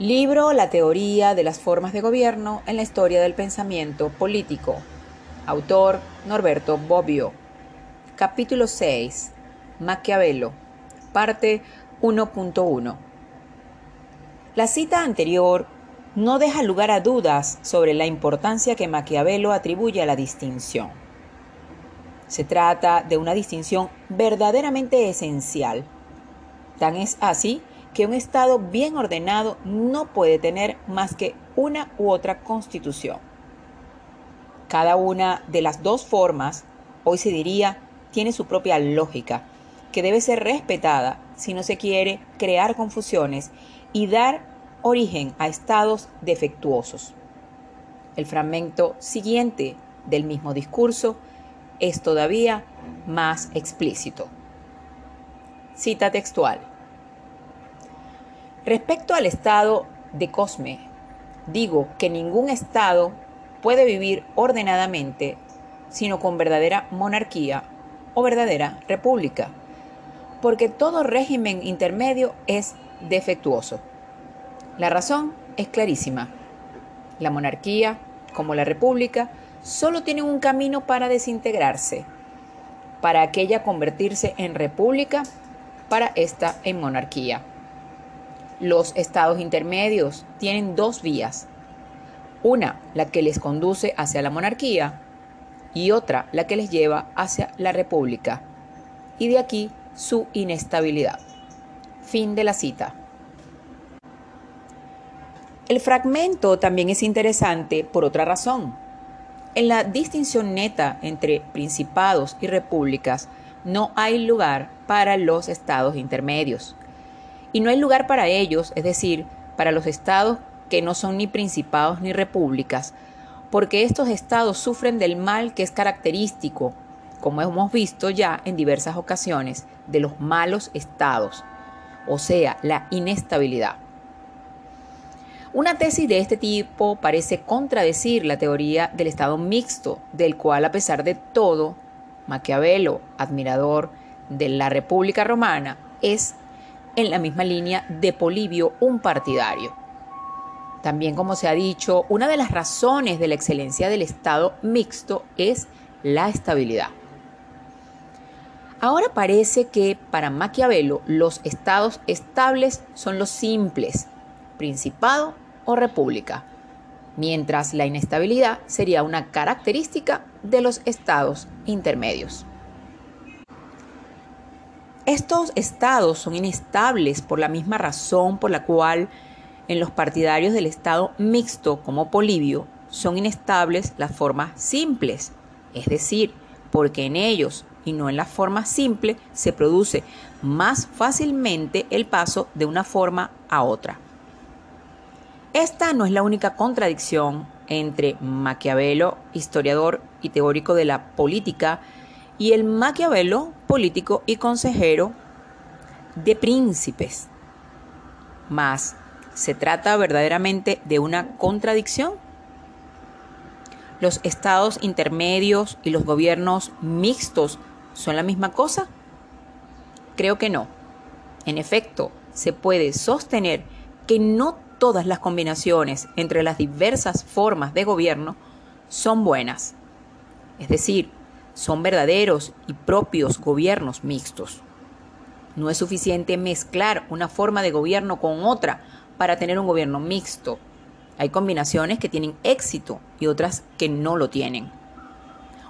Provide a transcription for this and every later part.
Libro La teoría de las formas de gobierno en la historia del pensamiento político. Autor Norberto Bobbio. Capítulo 6. Maquiavelo. Parte 1.1. La cita anterior no deja lugar a dudas sobre la importancia que Maquiavelo atribuye a la distinción. Se trata de una distinción verdaderamente esencial. Tan es así que un Estado bien ordenado no puede tener más que una u otra constitución. Cada una de las dos formas, hoy se diría, tiene su propia lógica, que debe ser respetada si no se quiere crear confusiones y dar origen a estados defectuosos. El fragmento siguiente del mismo discurso es todavía más explícito. Cita textual. Respecto al estado de Cosme, digo que ningún estado puede vivir ordenadamente sino con verdadera monarquía o verdadera república, porque todo régimen intermedio es defectuoso. La razón es clarísima. La monarquía, como la república, solo tiene un camino para desintegrarse, para aquella convertirse en república, para esta en monarquía. Los estados intermedios tienen dos vías. Una, la que les conduce hacia la monarquía y otra, la que les lleva hacia la república. Y de aquí su inestabilidad. Fin de la cita. El fragmento también es interesante por otra razón. En la distinción neta entre principados y repúblicas no hay lugar para los estados intermedios. Y no hay lugar para ellos, es decir, para los estados que no son ni principados ni repúblicas, porque estos estados sufren del mal que es característico, como hemos visto ya en diversas ocasiones, de los malos estados, o sea, la inestabilidad. Una tesis de este tipo parece contradecir la teoría del estado mixto, del cual a pesar de todo, Maquiavelo, admirador de la República Romana, es en la misma línea de Polibio, un partidario. También, como se ha dicho, una de las razones de la excelencia del Estado mixto es la estabilidad. Ahora parece que para Maquiavelo los estados estables son los simples, principado o república, mientras la inestabilidad sería una característica de los estados intermedios. Estos estados son inestables por la misma razón por la cual en los partidarios del estado mixto como Polibio son inestables las formas simples, es decir, porque en ellos y no en la forma simple se produce más fácilmente el paso de una forma a otra. Esta no es la única contradicción entre Maquiavelo, historiador y teórico de la política, y el Maquiavelo, político y consejero de príncipes. Mas, ¿se trata verdaderamente de una contradicción? ¿Los estados intermedios y los gobiernos mixtos son la misma cosa? Creo que no. En efecto, se puede sostener que no todas las combinaciones entre las diversas formas de gobierno son buenas. Es decir, son verdaderos y propios gobiernos mixtos. No es suficiente mezclar una forma de gobierno con otra para tener un gobierno mixto. Hay combinaciones que tienen éxito y otras que no lo tienen.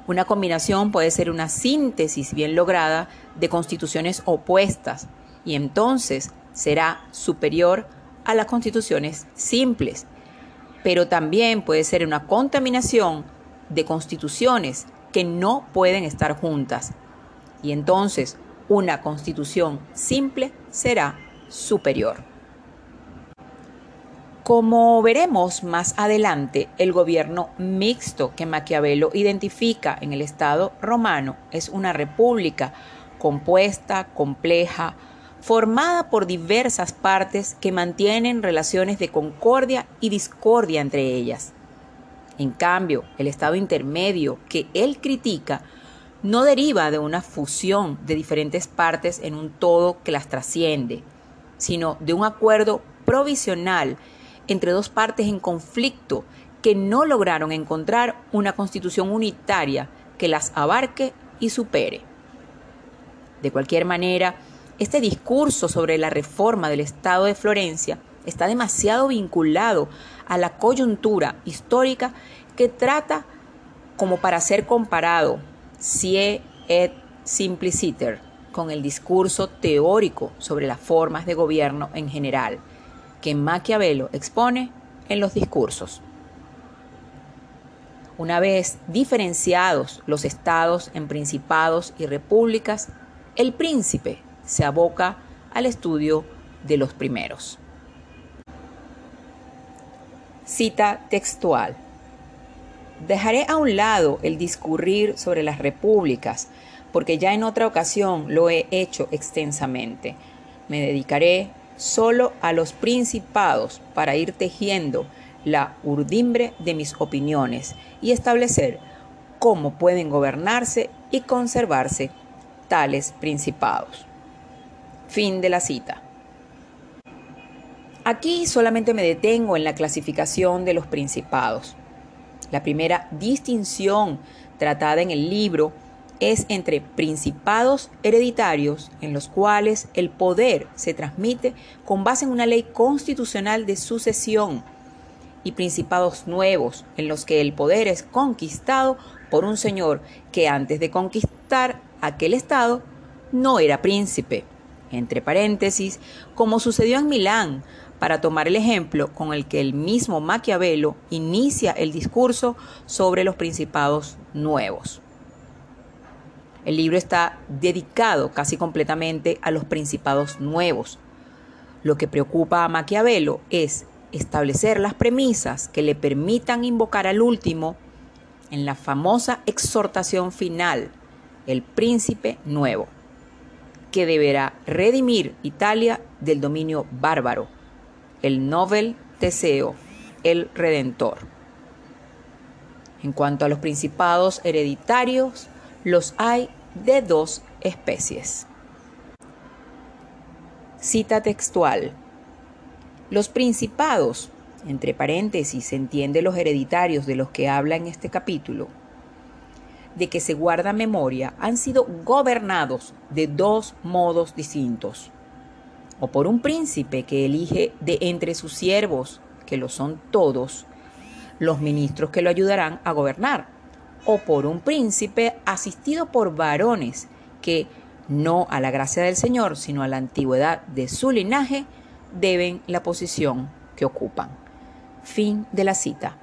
Una combinación puede ser una síntesis bien lograda de constituciones opuestas y entonces será superior a las constituciones simples, pero también puede ser una contaminación de constituciones que no pueden estar juntas. Y entonces una constitución simple será superior. Como veremos más adelante, el gobierno mixto que Maquiavelo identifica en el Estado romano es una república compuesta, compleja, formada por diversas partes que mantienen relaciones de concordia y discordia entre ellas. En cambio, el estado intermedio que él critica no deriva de una fusión de diferentes partes en un todo que las trasciende, sino de un acuerdo provisional entre dos partes en conflicto que no lograron encontrar una constitución unitaria que las abarque y supere. De cualquier manera, este discurso sobre la reforma del Estado de Florencia está demasiado vinculado a la coyuntura histórica que trata como para ser comparado, sie et simpliciter, con el discurso teórico sobre las formas de gobierno en general, que Maquiavelo expone en los discursos. Una vez diferenciados los estados en principados y repúblicas, el príncipe se aboca al estudio de los primeros. Cita textual. Dejaré a un lado el discurrir sobre las repúblicas, porque ya en otra ocasión lo he hecho extensamente. Me dedicaré solo a los principados para ir tejiendo la urdimbre de mis opiniones y establecer cómo pueden gobernarse y conservarse tales principados. Fin de la cita. Aquí solamente me detengo en la clasificación de los principados. La primera distinción tratada en el libro es entre principados hereditarios en los cuales el poder se transmite con base en una ley constitucional de sucesión y principados nuevos en los que el poder es conquistado por un señor que antes de conquistar aquel estado no era príncipe. Entre paréntesis, como sucedió en Milán, para tomar el ejemplo con el que el mismo Maquiavelo inicia el discurso sobre los principados nuevos. El libro está dedicado casi completamente a los principados nuevos. Lo que preocupa a Maquiavelo es establecer las premisas que le permitan invocar al último en la famosa exhortación final, el príncipe nuevo, que deberá redimir Italia del dominio bárbaro, el Nobel Teseo, el Redentor. En cuanto a los principados hereditarios, los hay de dos especies. Cita textual. Los principados, entre paréntesis se entiende los hereditarios de los que habla en este capítulo, de que se guarda memoria, han sido gobernados de dos modos distintos. O por un príncipe que elige de entre sus siervos, que lo son todos, los ministros que lo ayudarán a gobernar. O por un príncipe asistido por varones que, no a la gracia del Señor, sino a la antigüedad de su linaje, deben la posición que ocupan. Fin de la cita.